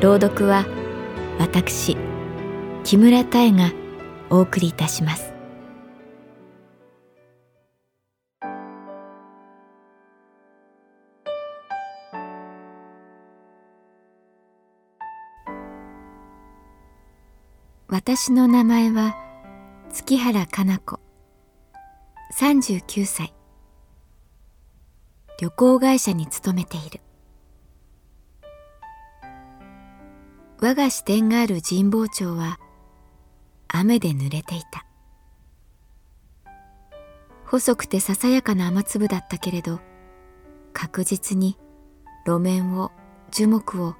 朗読は私木村多江がお送りいたします。私の名前は月原かな子。39歳。旅行会社に勤めている。我が支店がある神保町は雨で濡れていた。細くてささやかな雨粒だったけれど確実に路面を樹木を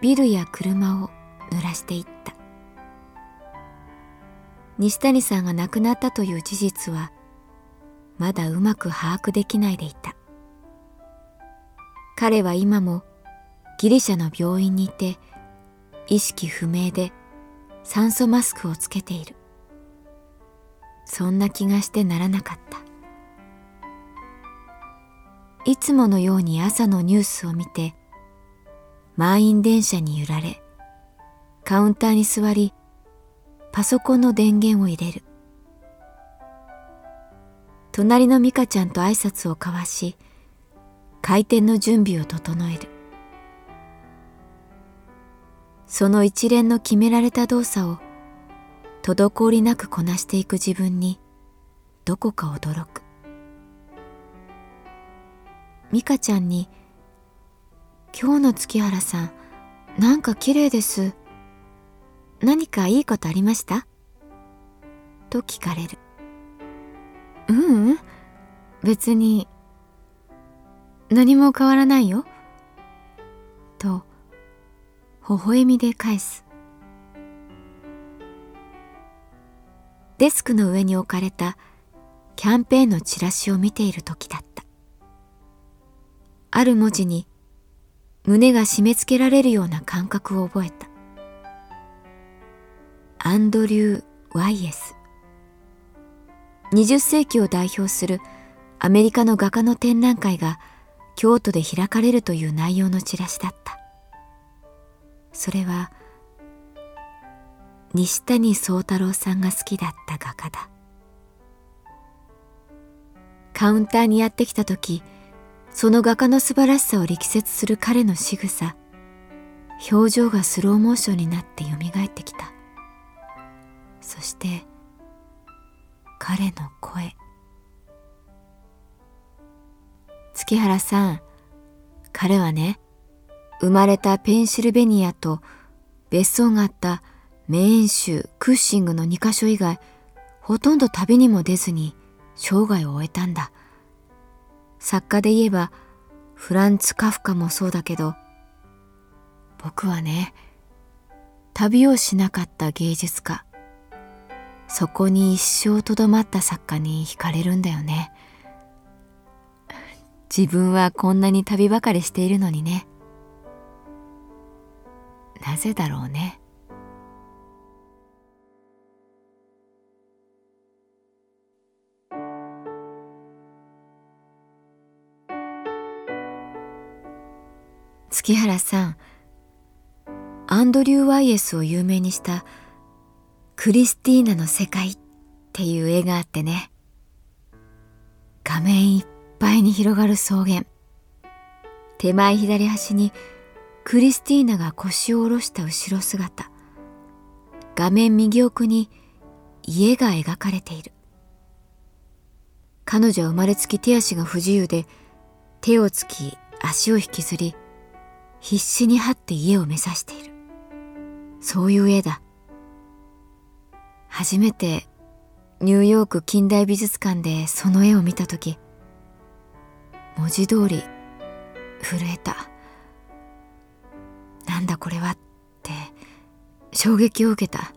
ビルや車を濡らしていった。西谷さんが亡くなったという事実はまだうまく把握できないでいた。彼は今もギリシャの病院にいて意識不明で酸素マスクをつけている。そんな気がしてならなかった。いつものように朝のニュースを見て満員電車に揺られカウンターに座りパソコンの電源を入れる。隣の美香ちゃんと挨拶を交わし開店の準備を整える。その一連の決められた動作を滞りなくこなしていく自分にどこか驚く。美香ちゃんに「今日の月原さんなんか綺麗です」「何かいいことありました?」と聞かれる「ううん。別に何も変わらないよ」と微笑みで返す。デスクの上に置かれたキャンペーンのチラシを見ている時だった。ある文字に胸が締め付けられるような感覚を覚えた。アンドリュー・ワイエス。20世紀を代表するアメリカの画家の展覧会が京都で開かれるという内容のチラシだった。それは西谷宗太郎さんが好きだった画家だ。カウンターにやってきた時その画家の素晴らしさを力説する彼の仕草表情がスローモーションになってよみがえってきた。そして彼の声。月原さん彼はね生まれたペンシルベニアと別荘があったメーン州クッシングの2カ所以外ほとんど旅にも出ずに生涯を終えたんだ。作家で言えばフランツ・カフカもそうだけど僕はね旅をしなかった芸術家。そこに一生とどまった作家に惹かれるんだよね。自分はこんなに旅ばかりしているのにね。なぜだろうね。月原さんアンドリュー・ワイエスを有名にした「クリスティーナの世界」っていう絵があってね。画面いっぱいに広がる草原。手前左端にクリスティーナが腰を下ろした後ろ姿。画面右奥に家が描かれている。彼女は生まれつき手足が不自由で手をつき足を引きずり必死に這って家を目指している。そういう絵だ。初めてニューヨーク近代美術館でその絵を見た時文字通り震えた。なんだこれはって衝撃を受けた。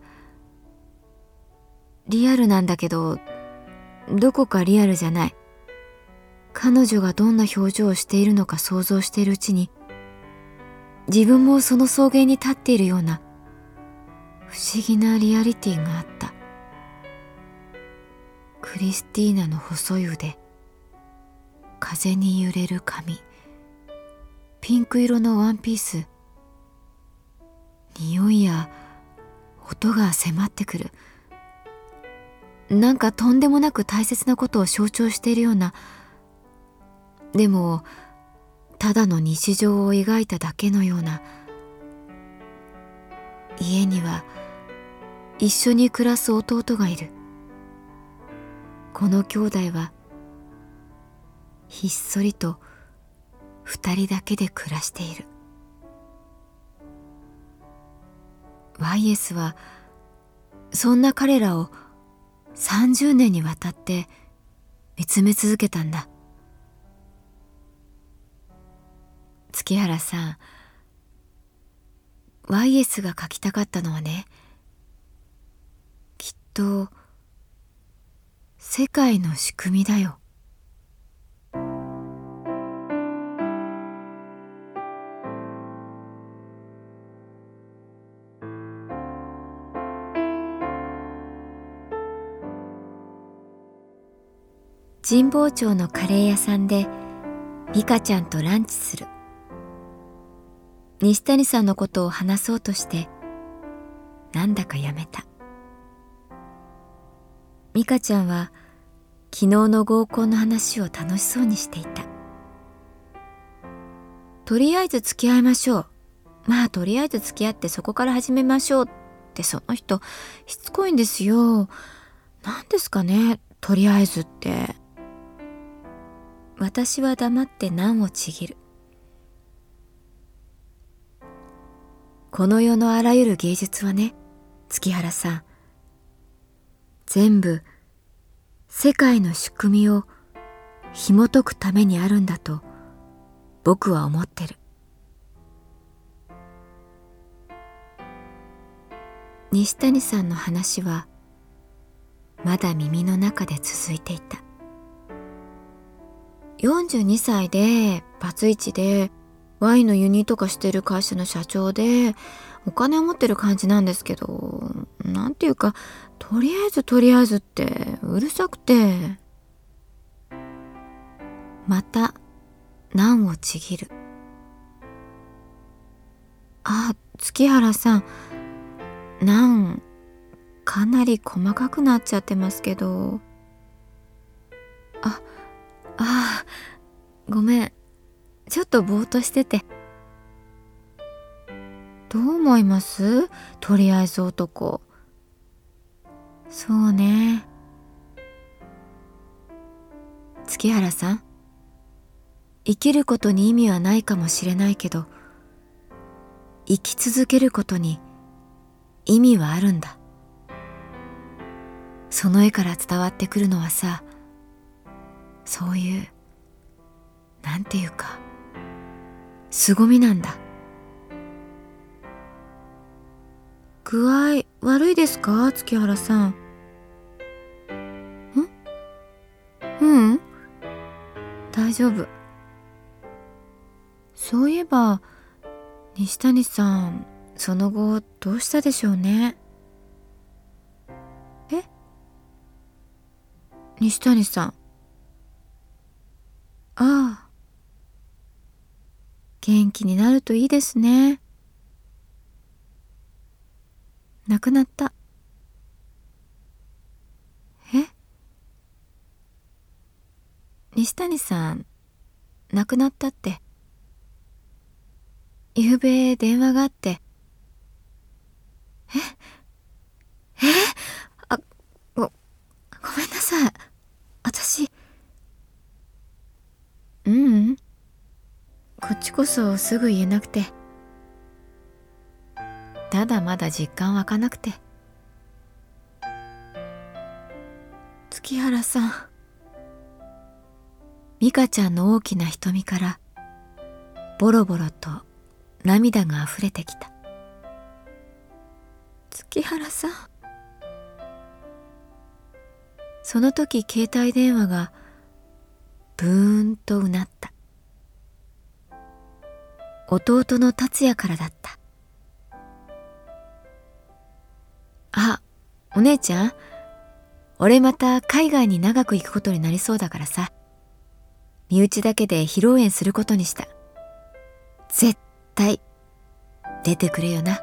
リアルなんだけどどこかリアルじゃない。彼女がどんな表情をしているのか想像しているうちに自分もその草原に立っているような不思議なリアリティがあった。クリスティーナの細い腕風に揺れる髪ピンク色のワンピース。匂いや音が迫ってくる。なんかとんでもなく大切なことを象徴しているような。でもただの日常を描いただけのような。家には一緒に暮らす弟がいる。この兄弟はひっそりと二人だけで暮らしている。ワイエスはそんな彼らを30年にわたって見つめ続けたんだ。月原さん YS が書きたかったのはねきっと世界の仕組みだよ。神保町のカレー屋さんで美香ちゃんとランチする。西谷さんのことを話そうとしてなんだかやめた。美香ちゃんは昨日の合コンの話を楽しそうにしていた。とりあえず付き合いましょう。まあとりあえず付き合ってそこから始めましょうってその人しつこいんですよ。何ですかねとりあえずって。私は黙って難をちぎる。この世のあらゆる芸術はね月原さん全部世界の仕組みを紐解くためにあるんだと僕は思ってる。西谷さんの話はまだ耳の中で続いていた。42歳でバツイチでワインの輸入とかしてる会社の社長でお金を持ってる感じなんですけどなんていうかとりあえずとりあえずってうるさくて。また難をちぎる。あ月原さん。難かなり細かくなっちゃってますけど。あああごめん。ちょっとぼーっとしてて。どう思います？とりあえず男。そうね。月原さん？生きることに意味はないかもしれないけど生き続けることに意味はあるんだ。その絵から伝わってくるのはさそういうなんていうか凄みなんだ。具合悪いですか？月原さん。ん？うん？大丈夫。そういえば西谷さんその後どうしたでしょうね？え？西谷さん。ああ。元気になるといいですね。亡くなった。え？西谷さん、亡くなったって。ゆうべ電話があって。え？えあ、ご、ごめんなさい。私。ううん。こっちこそすぐ言えなくて。ただまだ実感湧かなくて。月原さん。美香ちゃんの大きな瞳からボロボロと涙が溢れてきた月原さんその時携帯電話がブーンとうなった。弟の達也からだった。あお姉ちゃん？俺また海外に長く行くことになりそうだからさ。身内だけで披露宴することにした。絶対出てくれよな。